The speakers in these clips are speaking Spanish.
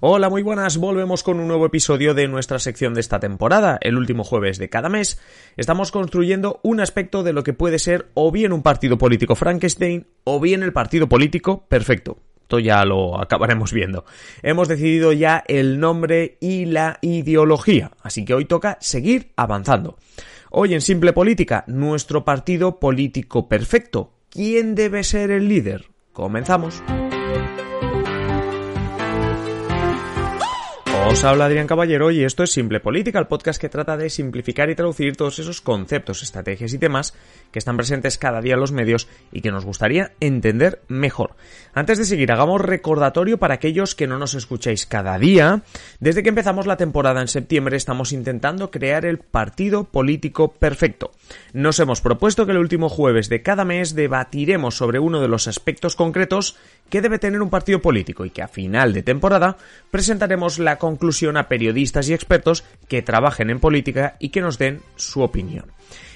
Hola, muy buenas. Volvemos con un nuevo episodio de nuestra sección de esta temporada. El último jueves de cada mes estamos construyendo un aspecto de lo que puede ser o bien un partido político Frankenstein o bien el partido político perfecto. Esto ya lo acabaremos viendo. Hemos decidido ya el nombre y la ideología, así que hoy toca seguir avanzando. Hoy en Simple Política, nuestro partido político perfecto. ¿Quién debe ser el líder? Comenzamos. Os habla Adrián Caballero y esto es Simple Política, el podcast que trata de simplificar y traducir todos esos conceptos, estrategias y temas que están presentes cada día en los medios y que nos gustaría entender mejor. Antes de seguir, hagamos recordatorio para aquellos que no nos escucháis cada día. Desde que empezamos la temporada en septiembre estamos intentando crear el partido político perfecto. Nos hemos propuesto que el último jueves de cada mes debatiremos sobre uno de los aspectos concretos que debe tener un partido político y que a final de temporada presentaremos la conclusión a periodistas y expertos que trabajen en política y que nos den su opinión.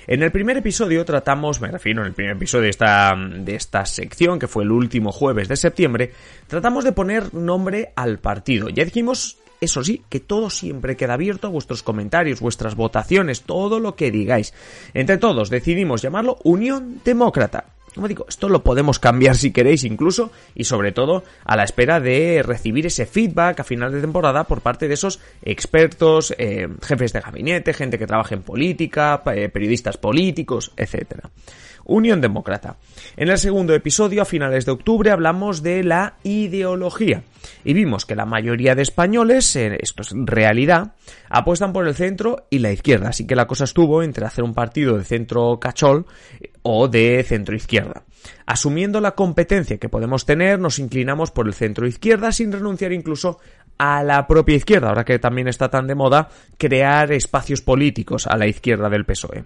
En el primer episodio tratamos, me refiero en el primer episodio de esta, de esta sección, que fue el último jueves de septiembre, tratamos de poner nombre al partido. Ya dijimos, eso sí, que todo siempre queda abierto a vuestros comentarios, vuestras votaciones, todo lo que digáis. Entre todos decidimos llamarlo Unión Demócrata. Como digo, esto lo podemos cambiar si queréis incluso y sobre todo a la espera de recibir ese feedback a final de temporada por parte de esos expertos, eh, jefes de gabinete, gente que trabaja en política, eh, periodistas políticos, etcétera. Unión Demócrata. En el segundo episodio, a finales de octubre, hablamos de la ideología. Y vimos que la mayoría de españoles, eh, esto es realidad, apuestan por el centro y la izquierda. Así que la cosa estuvo entre hacer un partido de centro cachol o de centro izquierda. Asumiendo la competencia que podemos tener, nos inclinamos por el centro izquierda sin renunciar incluso a la propia izquierda, ahora que también está tan de moda crear espacios políticos a la izquierda del PSOE.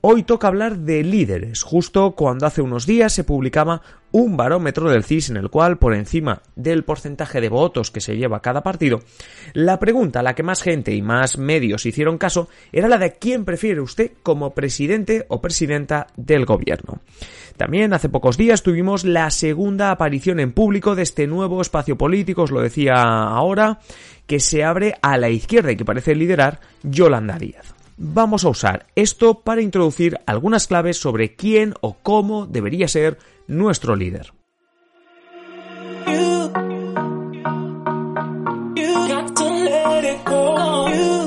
Hoy toca hablar de líderes, justo cuando hace unos días se publicaba un barómetro del CIS en el cual, por encima del porcentaje de votos que se lleva cada partido, la pregunta a la que más gente y más medios hicieron caso era la de quién prefiere usted como presidente o presidenta del gobierno. También hace pocos días tuvimos la segunda aparición en público de este nuevo espacio político, os lo decía ahora, que se abre a la izquierda y que parece liderar Yolanda Díaz vamos a usar esto para introducir algunas claves sobre quién o cómo debería ser nuestro líder.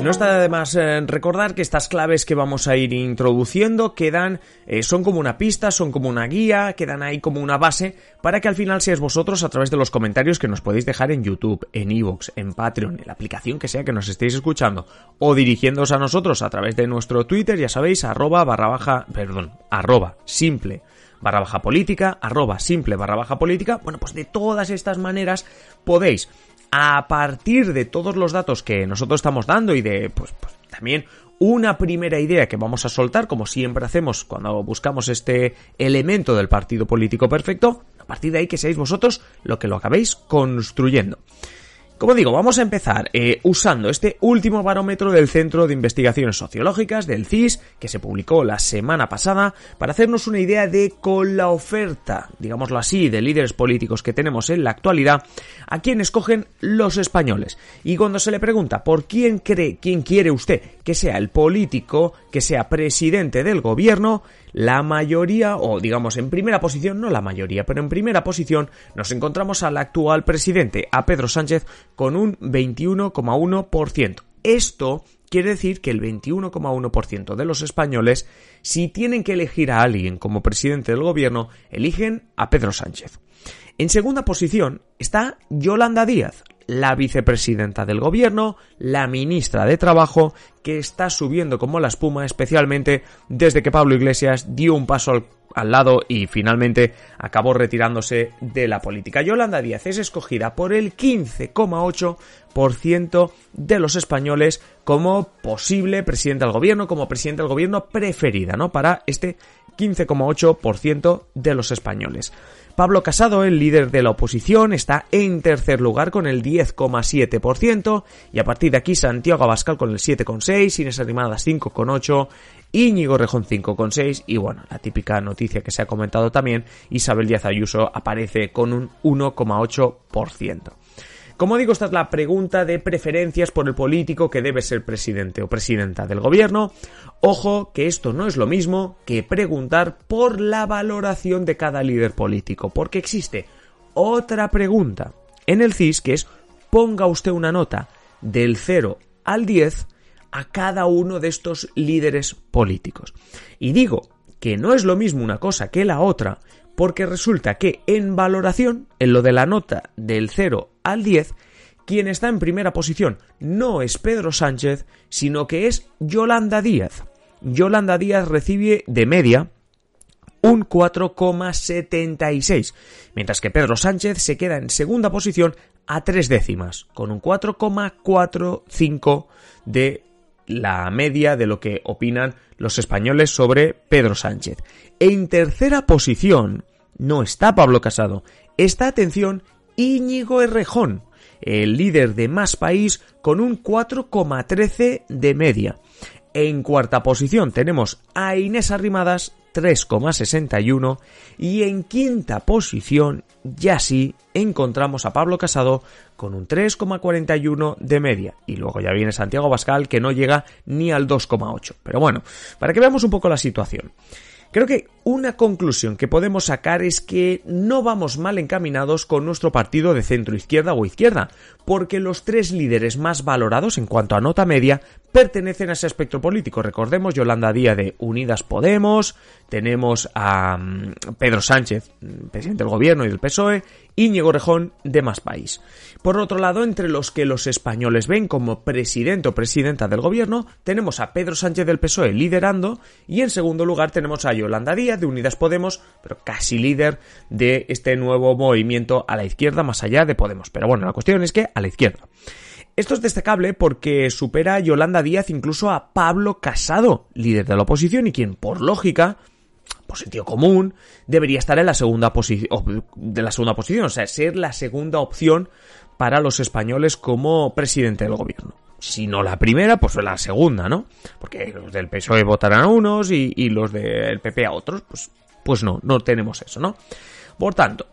No está de más eh, recordar que estas claves que vamos a ir introduciendo quedan, eh, son como una pista, son como una guía, quedan ahí como una base para que al final seáis vosotros a través de los comentarios que nos podéis dejar en YouTube, en Evox, en Patreon, en la aplicación que sea que nos estéis escuchando o dirigiéndoos a nosotros a través de nuestro Twitter, ya sabéis, arroba barra baja, perdón, arroba simple barra baja política, arroba simple barra baja política. Bueno, pues de todas estas maneras podéis a partir de todos los datos que nosotros estamos dando y de, pues, pues, también una primera idea que vamos a soltar, como siempre hacemos cuando buscamos este elemento del partido político perfecto, a partir de ahí que seáis vosotros lo que lo acabéis construyendo. Como digo, vamos a empezar eh, usando este último barómetro del Centro de Investigaciones Sociológicas, del CIS, que se publicó la semana pasada, para hacernos una idea de con la oferta, digámoslo así, de líderes políticos que tenemos en la actualidad, a quién escogen los españoles. Y cuando se le pregunta por quién cree, quién quiere usted que sea el político, que sea presidente del gobierno, la mayoría, o digamos en primera posición, no la mayoría, pero en primera posición nos encontramos al actual presidente, a Pedro Sánchez, con un 21,1%. Esto quiere decir que el 21,1% de los españoles, si tienen que elegir a alguien como presidente del gobierno, eligen a Pedro Sánchez. En segunda posición está Yolanda Díaz, la vicepresidenta del gobierno, la ministra de Trabajo, que está subiendo como la espuma, especialmente desde que Pablo Iglesias dio un paso al lado y finalmente acabó retirándose de la política. Yolanda Díaz es escogida por el 15,8% de los españoles como posible presidente del gobierno, como presidente del gobierno preferida, ¿no? Para este 15,8% de los españoles. Pablo Casado, el líder de la oposición, está en tercer lugar con el 10,7% y a partir de aquí Santiago Abascal con el 7,6%, Inés Arrimadas 5,8%, Íñigo Rejón 5,6% y bueno, la típica noticia que se ha comentado también, Isabel Díaz Ayuso aparece con un 1,8%. Como digo, esta es la pregunta de preferencias por el político que debe ser presidente o presidenta del gobierno. Ojo que esto no es lo mismo que preguntar por la valoración de cada líder político, porque existe otra pregunta en el CIS que es ponga usted una nota del 0 al 10 a cada uno de estos líderes políticos. Y digo que no es lo mismo una cosa que la otra, porque resulta que en valoración, en lo de la nota del 0 al 10, quien está en primera posición no es Pedro Sánchez, sino que es Yolanda Díaz. Yolanda Díaz recibe de media un 4,76, mientras que Pedro Sánchez se queda en segunda posición a tres décimas, con un 4,45 de la media de lo que opinan los españoles sobre Pedro Sánchez. En tercera posición no está Pablo Casado, está, atención, Íñigo Errejón, el líder de Más País, con un 4,13 de media. En cuarta posición tenemos a Inés Arrimadas 3,61 y en quinta posición ya sí encontramos a Pablo Casado con un 3,41 de media y luego ya viene Santiago Bascal que no llega ni al 2,8. Pero bueno, para que veamos un poco la situación. Creo que una conclusión que podemos sacar es que no vamos mal encaminados con nuestro partido de centro izquierda o izquierda, porque los tres líderes más valorados en cuanto a nota media pertenecen a ese espectro político. Recordemos Yolanda Díaz de Unidas Podemos, tenemos a mm, Pedro Sánchez, mm, presidente del gobierno y del PSOE, Íñigo Rejón de Más País. Por otro lado, entre los que los españoles ven como presidente o presidenta del gobierno, tenemos a Pedro Sánchez del PSOE liderando y en segundo lugar tenemos a Yolanda Díaz de Unidas Podemos, pero casi líder de este nuevo movimiento a la izquierda más allá de Podemos. Pero bueno, la cuestión es que a la izquierda. Esto es destacable porque supera a Yolanda Díaz incluso a Pablo Casado, líder de la oposición y quien, por lógica, por sentido común, debería estar en la segunda posición, de la segunda posición, o sea, ser la segunda opción para los españoles como presidente del gobierno. Si no la primera, pues la segunda, ¿no? Porque los del PSOE votarán a unos y, los del PP a otros, pues, pues no, no tenemos eso, ¿no? Por tanto,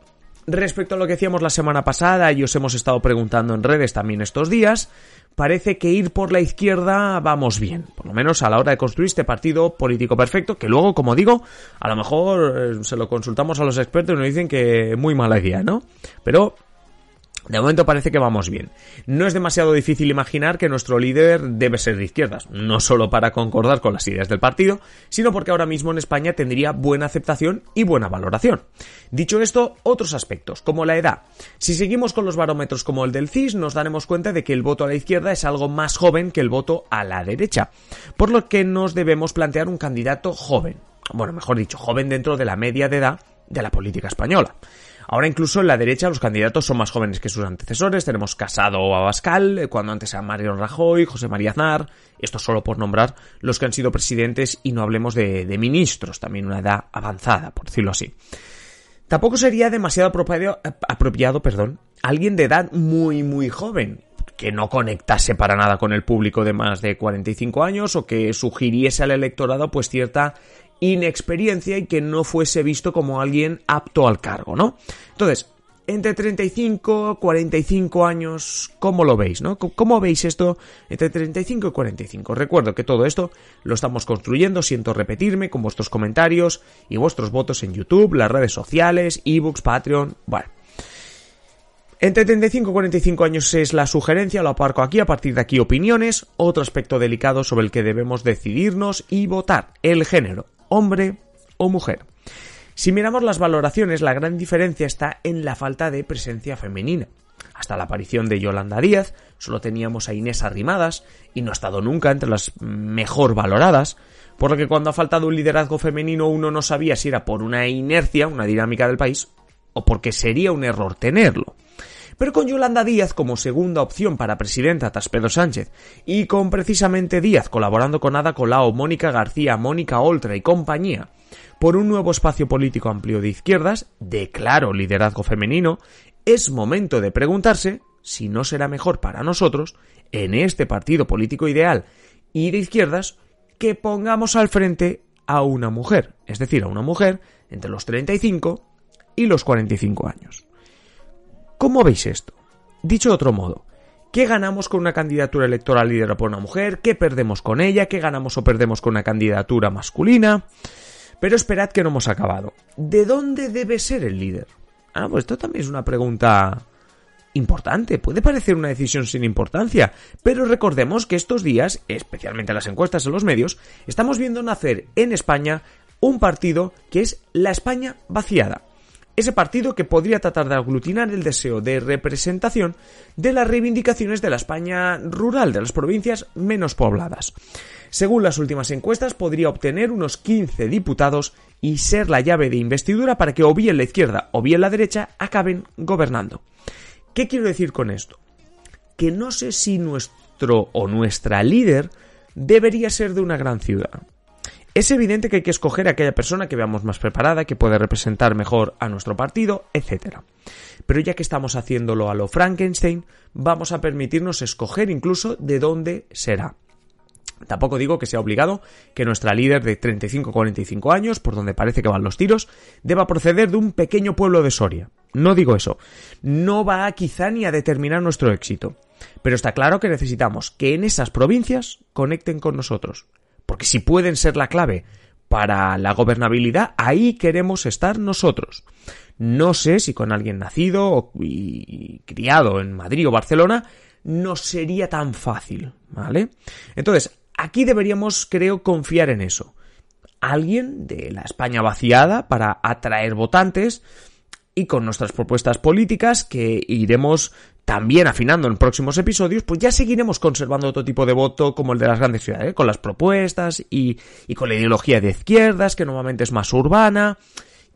respecto a lo que decíamos la semana pasada y os hemos estado preguntando en redes también estos días, parece que ir por la izquierda vamos bien, por lo menos a la hora de construir este partido político perfecto, que luego, como digo, a lo mejor eh, se lo consultamos a los expertos y nos dicen que muy mala idea, ¿no? Pero de momento parece que vamos bien. No es demasiado difícil imaginar que nuestro líder debe ser de izquierdas, no solo para concordar con las ideas del partido, sino porque ahora mismo en España tendría buena aceptación y buena valoración. Dicho esto, otros aspectos, como la edad. Si seguimos con los barómetros como el del CIS, nos daremos cuenta de que el voto a la izquierda es algo más joven que el voto a la derecha, por lo que nos debemos plantear un candidato joven. Bueno, mejor dicho, joven dentro de la media de edad de la política española. Ahora incluso en la derecha los candidatos son más jóvenes que sus antecesores. Tenemos Casado o Abascal, eh, cuando antes era Mario Rajoy, José María Aznar. Esto solo por nombrar los que han sido presidentes y no hablemos de, ministros, también una edad avanzada, por decirlo así. Tampoco sería demasiado apropiado, apropiado perdón, alguien de edad muy muy joven, que no conectase para nada con el público de más de 45 años o que sugiriese al electorado pues cierta inexperiencia y que no fuese visto como alguien apto al cargo, ¿no? Entonces, entre 35 y 45 años, ¿cómo lo veis, no? ¿Cómo veis esto entre 35 y 45? Recuerdo que todo esto lo estamos construyendo, siento repetirme, con vuestros comentarios y vuestros votos en YouTube, las redes sociales, ebooks, Patreon, bueno. Entre 35 y 45 años es la sugerencia, lo aparco aquí, a partir de aquí opiniones, otro aspecto delicado sobre el que debemos decidirnos y votar, el género hombre o mujer. Si miramos las valoraciones, la gran diferencia está en la falta de presencia femenina. hasta la aparición de Yolanda Díaz, solo teníamos a Inés Arrimadas y no ha estado nunca entre las mejor valoradas, por lo que cuando ha faltado un liderazgo femenino uno no sabía si era por una inercia, una dinámica del país, o porque sería un error tenerlo. Pero con Yolanda Díaz como segunda opción para presidenta tras Pedro Sánchez, y con precisamente Díaz colaborando con Ada Colau, Mónica García, Mónica Oltra y compañía, por un nuevo espacio político amplio de izquierdas, de claro liderazgo femenino, es momento de preguntarse si no será mejor para nosotros, en este partido político ideal y de izquierdas, que pongamos al frente a una mujer, es decir, a una mujer entre los 35 y los 45 años. ¿Cómo veis esto? Dicho de otro modo, ¿qué ganamos con una candidatura electoral liderada por una mujer? ¿Qué perdemos con ella? ¿Qué ganamos o perdemos con una candidatura masculina? Pero esperad que no hemos acabado. ¿De dónde debe ser el líder? Ah, pues esto también es una pregunta importante. Puede parecer una decisión sin importancia, pero recordemos que estos días, especialmente las encuestas en los medios, estamos viendo nacer en España un partido que es la España vaciada. Ese partido que podría tratar de aglutinar el deseo de representación de las reivindicaciones de la España rural, de las provincias menos pobladas. Según las últimas encuestas, podría obtener unos 15 diputados y ser la llave de investidura para que o bien la izquierda o bien la derecha acaben gobernando. ¿Qué quiero decir con esto? Que no sé si nuestro o nuestra líder debería ser de una gran ciudad. Es evidente que hay que escoger a aquella persona que veamos más preparada, que puede representar mejor a nuestro partido, etc. Pero ya que estamos haciéndolo a lo Frankenstein, vamos a permitirnos escoger incluso de dónde será. Tampoco digo que sea obligado que nuestra líder de 35-45 años, por donde parece que van los tiros, deba proceder de un pequeño pueblo de Soria. No digo eso. No va quizá ni a determinar nuestro éxito. Pero está claro que necesitamos que en esas provincias conecten con nosotros. Porque si pueden ser la clave para la gobernabilidad, ahí queremos estar nosotros. No sé si con alguien nacido y criado en Madrid o Barcelona no sería tan fácil, ¿vale? Entonces, Aquí deberíamos, creo, confiar en eso. Alguien de la España vaciada para atraer votantes y con nuestras propuestas políticas que iremos también afinando en próximos episodios, pues ya seguiremos conservando otro tipo de voto como el de las grandes ciudades, ¿eh? con las propuestas y, y con la ideología de izquierdas, que normalmente es más urbana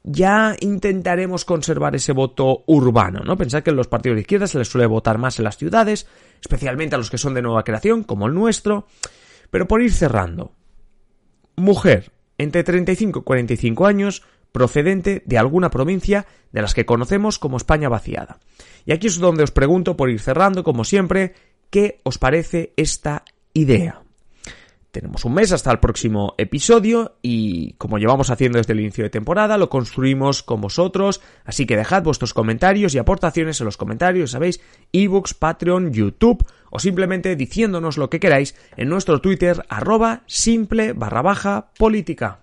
ya intentaremos conservar ese voto urbano, ¿no? Pensad que en los partidos de izquierda se les suele votar más en las ciudades, especialmente a los que son de nueva creación, como el nuestro, pero por ir cerrando. Mujer, entre 35 y 45 años, procedente de alguna provincia de las que conocemos como España vaciada. Y aquí es donde os pregunto, por ir cerrando, como siempre, ¿qué os parece esta idea? Tenemos un mes hasta el próximo episodio y como llevamos haciendo desde el inicio de temporada, lo construimos con vosotros, así que dejad vuestros comentarios y aportaciones en los comentarios, sabéis, ebooks, Patreon, YouTube o simplemente diciéndonos lo que queráis en nuestro Twitter arroba simple barra política.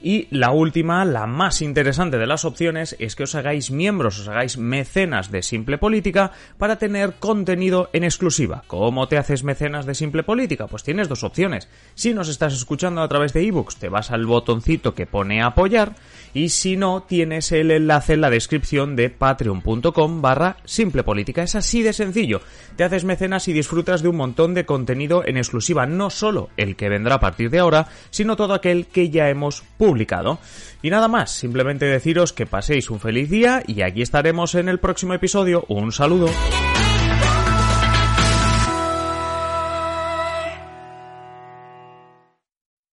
Y la última, la más interesante de las opciones, es que os hagáis miembros, os hagáis mecenas de Simple Política para tener contenido en exclusiva. ¿Cómo te haces mecenas de Simple Política? Pues tienes dos opciones. Si nos estás escuchando a través de ebooks, te vas al botoncito que pone apoyar y si no, tienes el enlace en la descripción de patreon.com barra Simple Política. Es así de sencillo. Te haces mecenas y disfrutas de un montón de contenido en exclusiva, no solo el que vendrá a partir de ahora, sino todo aquel que ya hemos publicado publicado. Y nada más, simplemente deciros que paséis un feliz día y aquí estaremos en el próximo episodio. Un saludo.